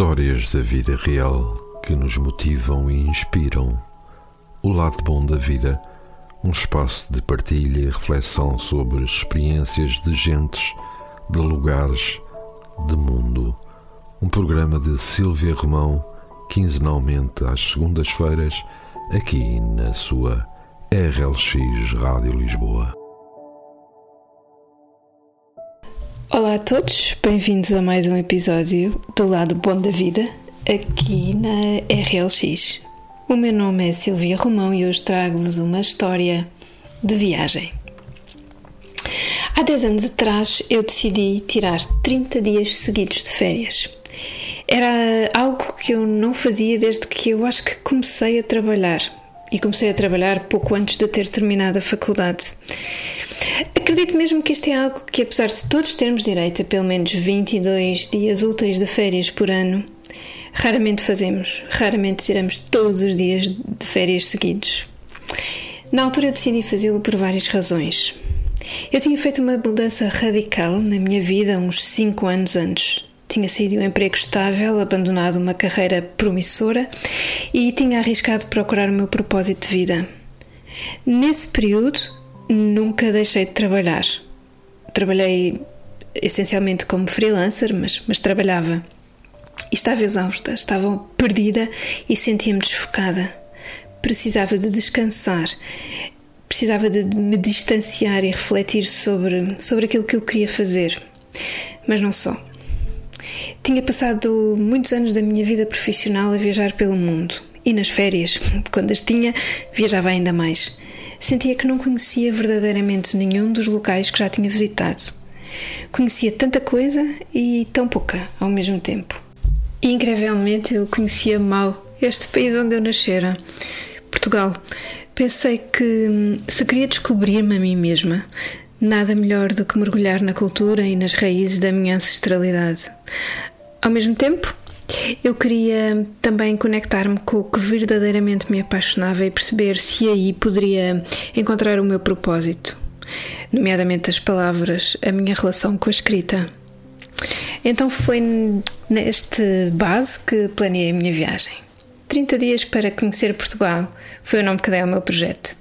Histórias da vida real que nos motivam e inspiram. O lado bom da vida, um espaço de partilha e reflexão sobre experiências de gentes, de lugares, de mundo. Um programa de Silvia Romão, quinzenalmente às segundas-feiras, aqui na sua RLX Rádio Lisboa. Olá a todos, bem-vindos a mais um episódio do Lado Bom da Vida, aqui na RLX. O meu nome é Silvia Romão e hoje trago-vos uma história de viagem. Há 10 anos atrás eu decidi tirar 30 dias seguidos de férias. Era algo que eu não fazia desde que eu acho que comecei a trabalhar. E comecei a trabalhar pouco antes de ter terminado a faculdade. Acredito mesmo que isto é algo que, apesar de todos termos direito a pelo menos 22 dias úteis de férias por ano, raramente fazemos, raramente tiramos todos os dias de férias seguidos. Na altura eu decidi fazê-lo por várias razões. Eu tinha feito uma mudança radical na minha vida uns 5 anos antes. Tinha sido um emprego estável, abandonado uma carreira promissora e tinha arriscado procurar o meu propósito de vida. Nesse período, nunca deixei de trabalhar. Trabalhei essencialmente como freelancer, mas, mas trabalhava. E estava exausta, estava perdida e sentia-me desfocada. Precisava de descansar, precisava de me distanciar e refletir sobre, sobre aquilo que eu queria fazer. Mas não só. Tinha passado muitos anos da minha vida profissional a viajar pelo mundo. E nas férias, quando as tinha, viajava ainda mais sentia que não conhecia verdadeiramente nenhum dos locais que já tinha visitado. Conhecia tanta coisa e tão pouca ao mesmo tempo. E incrivelmente eu conhecia mal este país onde eu nascera, Portugal. Pensei que hum, se queria descobrir-me a mim mesma, nada melhor do que mergulhar na cultura e nas raízes da minha ancestralidade. Ao mesmo tempo, eu queria também conectar-me com o que verdadeiramente me apaixonava e perceber se aí poderia encontrar o meu propósito, nomeadamente as palavras, a minha relação com a escrita. Então foi neste base que planeei a minha viagem. 30 dias para conhecer Portugal foi o nome que dei ao meu projeto.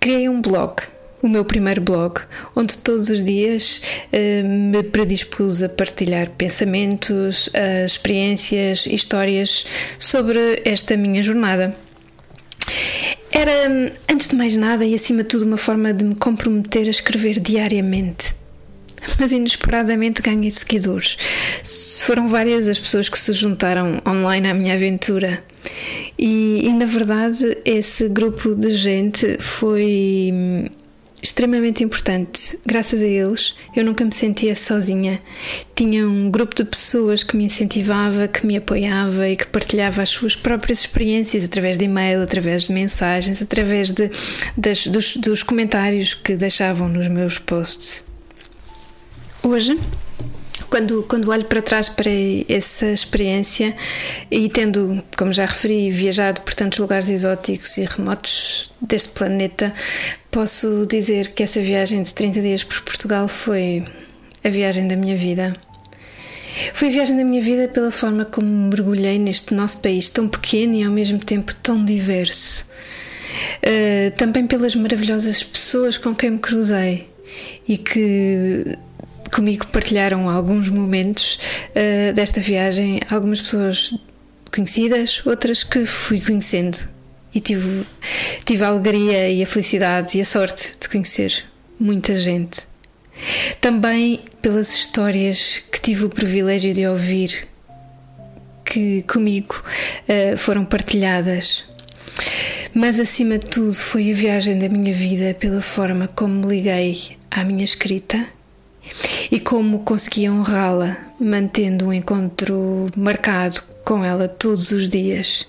Criei um blog o meu primeiro blog, onde todos os dias uh, me predispus a partilhar pensamentos, uh, experiências, histórias sobre esta minha jornada. Era, antes de mais nada e acima de tudo, uma forma de me comprometer a escrever diariamente. Mas inesperadamente ganhei seguidores. Foram várias as pessoas que se juntaram online à minha aventura. E, e na verdade, esse grupo de gente foi extremamente importante. Graças a eles, eu nunca me sentia sozinha. Tinha um grupo de pessoas que me incentivava, que me apoiava e que partilhava as suas próprias experiências através de e-mail, através de mensagens, através de, das, dos, dos comentários que deixavam nos meus posts. Hoje, quando, quando olho para trás para essa experiência e tendo, como já referi, viajado por tantos lugares exóticos e remotos deste planeta, posso dizer que essa viagem de 30 dias por Portugal foi a viagem da minha vida. Foi a viagem da minha vida pela forma como mergulhei neste nosso país tão pequeno e ao mesmo tempo tão diverso. Uh, também pelas maravilhosas pessoas com quem me cruzei e que comigo partilharam alguns momentos uh, desta viagem, algumas pessoas conhecidas, outras que fui conhecendo e tive, tive a alegria e a felicidade e a sorte de conhecer muita gente. Também pelas histórias que tive o privilégio de ouvir que comigo uh, foram partilhadas. Mas acima de tudo foi a viagem da minha vida pela forma como me liguei à minha escrita e como consegui honrá-la, mantendo um encontro marcado com ela todos os dias.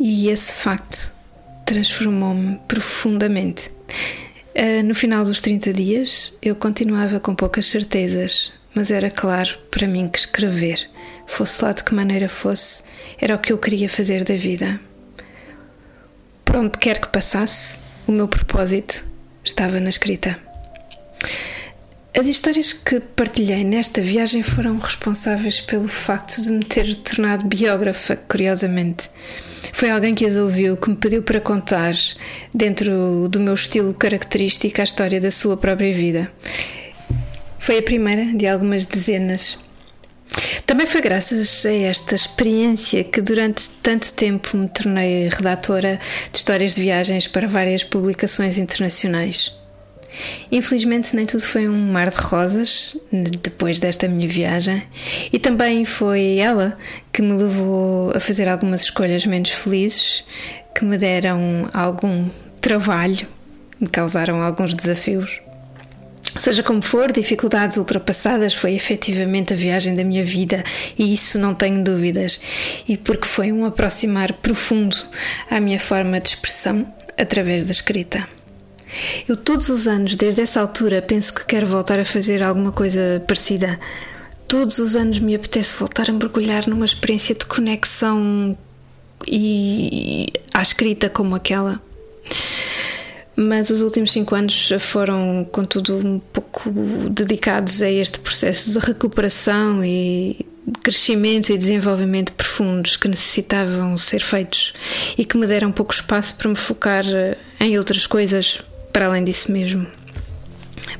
E esse facto transformou-me profundamente. Uh, no final dos 30 dias, eu continuava com poucas certezas, mas era claro para mim que escrever, fosse lá de que maneira fosse, era o que eu queria fazer da vida. Por onde quer que passasse, o meu propósito estava na escrita. As histórias que partilhei nesta viagem foram responsáveis pelo facto de me ter tornado biógrafa, curiosamente. Foi alguém que as ouviu, que me pediu para contar, dentro do meu estilo característico, a história da sua própria vida. Foi a primeira de algumas dezenas. Também foi graças a esta experiência que durante tanto tempo me tornei redatora de histórias de viagens para várias publicações internacionais. Infelizmente, nem tudo foi um mar de rosas depois desta minha viagem, e também foi ela que me levou a fazer algumas escolhas menos felizes, que me deram algum trabalho, me causaram alguns desafios. Seja como for, dificuldades ultrapassadas foi efetivamente a viagem da minha vida e isso não tenho dúvidas. E porque foi um aproximar profundo à minha forma de expressão através da escrita. Eu todos os anos, desde essa altura, penso que quero voltar a fazer alguma coisa parecida. Todos os anos me apetece voltar a mergulhar numa experiência de conexão e à escrita como aquela. Mas os últimos cinco anos foram, contudo, um pouco dedicados a este processo de recuperação e crescimento e desenvolvimento profundos que necessitavam ser feitos e que me deram pouco espaço para me focar em outras coisas para além disso mesmo.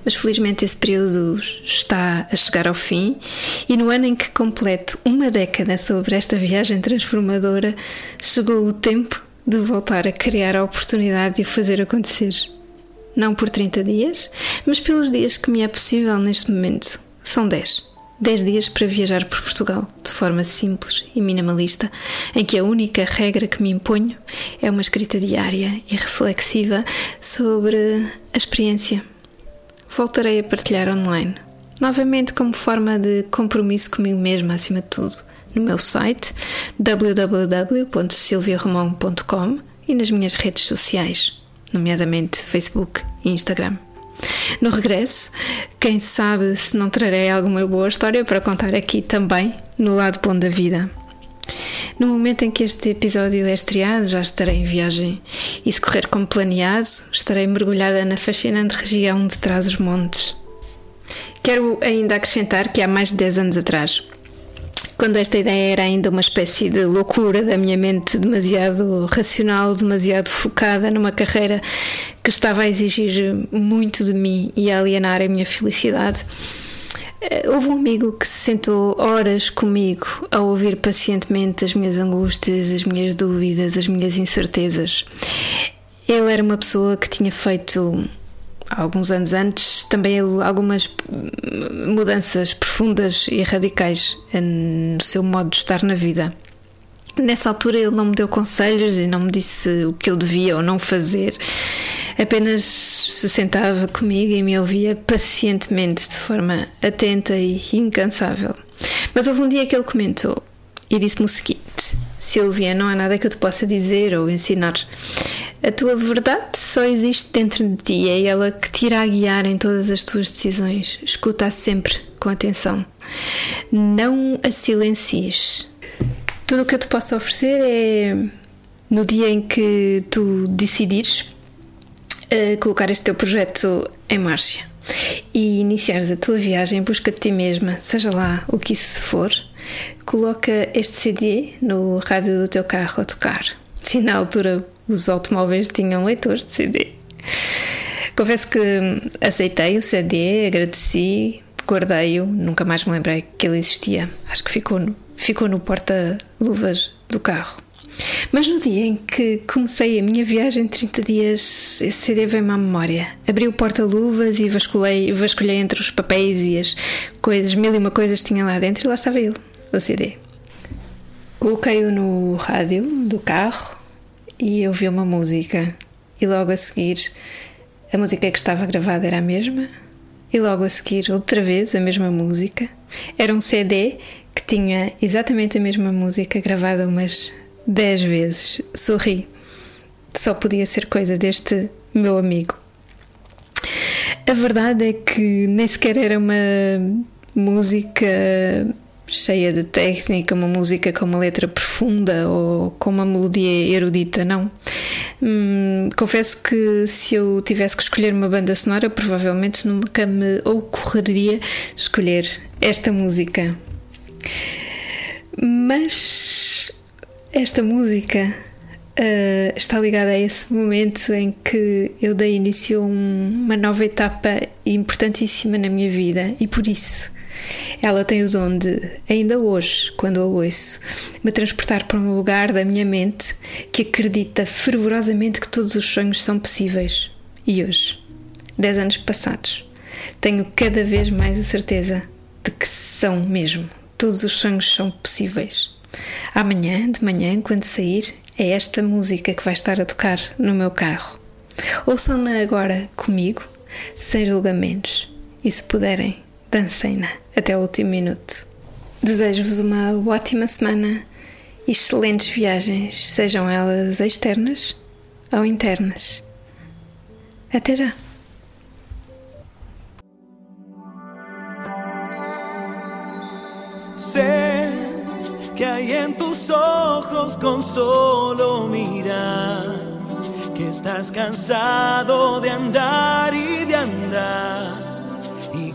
Mas felizmente esse período está a chegar ao fim e no ano em que completo uma década sobre esta viagem transformadora, chegou o tempo de voltar a criar a oportunidade de o fazer acontecer. Não por 30 dias, mas pelos dias que me é possível neste momento. São 10. 10 dias para viajar por Portugal de forma simples e minimalista, em que a única regra que me imponho é uma escrita diária e reflexiva sobre a experiência. Voltarei a partilhar online, novamente como forma de compromisso comigo mesma, acima de tudo, no meu site www.silviaromão.com e nas minhas redes sociais, nomeadamente Facebook e Instagram. No regresso, quem sabe se não trarei alguma boa história para contar aqui também, no lado bom da vida. No momento em que este episódio é estreado, já estarei em viagem e, se correr como planeado, estarei mergulhada na fascinante região de Trás-os-Montes. Quero ainda acrescentar que há mais de 10 anos atrás, quando esta ideia era ainda uma espécie de loucura da minha mente demasiado racional, demasiado focada numa carreira que estava a exigir muito de mim e a alienar a minha felicidade. Eh, houve um amigo que se sentou horas comigo a ouvir pacientemente as minhas angústias, as minhas dúvidas, as minhas incertezas. Ele era uma pessoa que tinha feito alguns anos antes, também algumas mudanças profundas e radicais no seu modo de estar na vida. Nessa altura ele não me deu conselhos e não me disse o que eu devia ou não fazer. Apenas se sentava comigo e me ouvia pacientemente, de forma atenta e incansável. Mas houve um dia que ele comentou e disse-me o seguinte: Silvia, não há nada que eu te possa dizer ou ensinar. A tua verdade só existe dentro de ti, é ela que te irá guiar em todas as tuas decisões. Escuta sempre com atenção. Não a silencies. Tudo o que eu te posso oferecer é no dia em que tu decidires uh, colocar este teu projeto em marcha e iniciares a tua viagem em busca de ti mesma, seja lá o que isso for, coloca este CD no rádio do teu carro a tocar. Se na altura os automóveis tinham leitores de CD. Confesso que aceitei o CD, agradeci, guardei-o, nunca mais me lembrei que ele existia. Acho que ficou no, ficou no porta-luvas do carro. Mas no dia em que comecei a minha viagem, 30 dias, esse CD veio-me à memória. Abri o porta-luvas e vasculhei, vasculhei entre os papéis e as coisas, mil e uma coisas tinha lá dentro e lá estava ele, o CD. Coloquei-o no rádio do carro e ouvi uma música. E logo a seguir, a música que estava gravada era a mesma. E logo a seguir, outra vez, a mesma música. Era um CD que tinha exatamente a mesma música gravada umas 10 vezes. Sorri. Só podia ser coisa deste meu amigo. A verdade é que nem sequer era uma música cheia de técnica, uma música com uma letra profunda ou com uma melodia erudita, não. Hum, confesso que se eu tivesse que escolher uma banda sonora, provavelmente nunca me ocorreria escolher esta música. Mas esta música uh, está ligada a esse momento em que eu dei início a um, uma nova etapa importantíssima na minha vida e por isso ela tem o dom de, ainda hoje, quando a ouço, me transportar para um lugar da minha mente que acredita fervorosamente que todos os sonhos são possíveis. E hoje, dez anos passados, tenho cada vez mais a certeza de que são mesmo. Todos os sonhos são possíveis. Amanhã, de manhã, quando sair, é esta música que vai estar a tocar no meu carro. Ouçam-na agora comigo, sem julgamentos, e se puderem, dancem-na até o último minuto. Desejo-vos uma ótima semana e excelentes viagens, sejam elas externas ou internas. Até já! Sé que hay en tus ojos con solo mirar que estás cansado de andar y de andar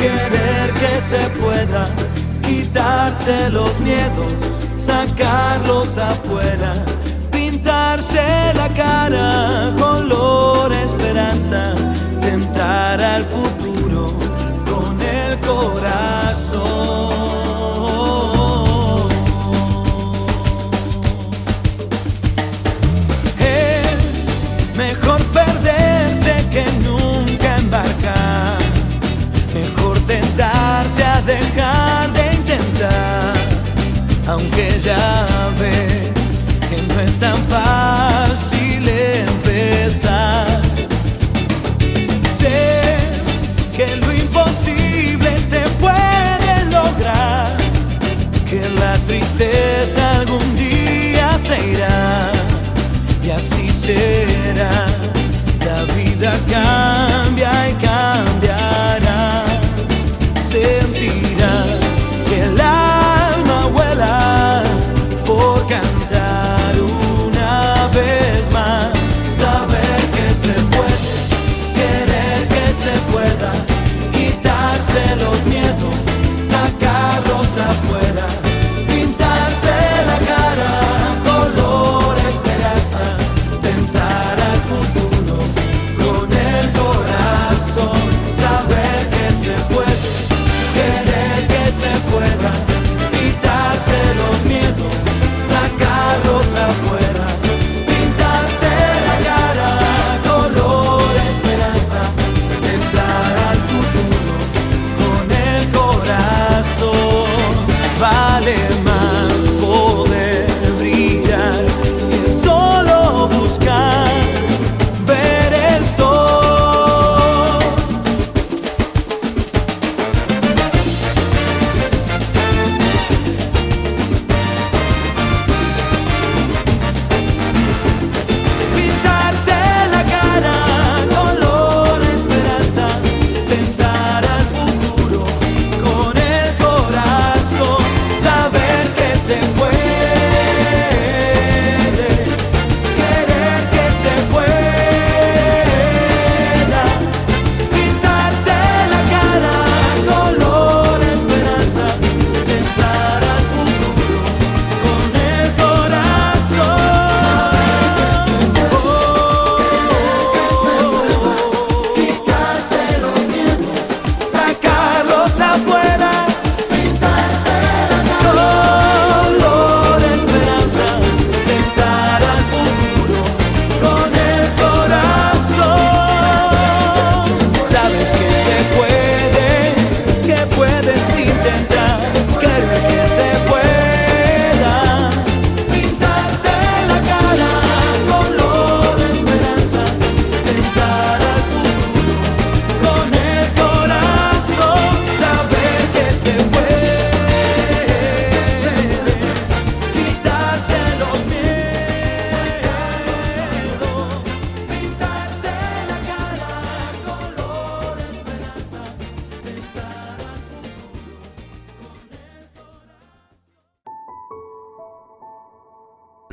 querer que se pueda quitarse los miedos, sacarlos afuera, pintarse la cara,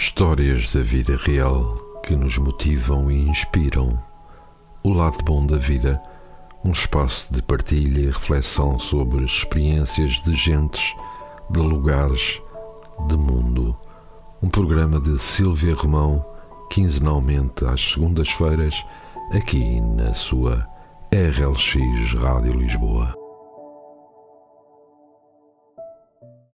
Histórias da vida real que nos motivam e inspiram. O lado bom da vida, um espaço de partilha e reflexão sobre experiências de gentes, de lugares, de mundo. Um programa de Silvia Romão, quinzenalmente às segundas-feiras, aqui na sua RLX Rádio Lisboa.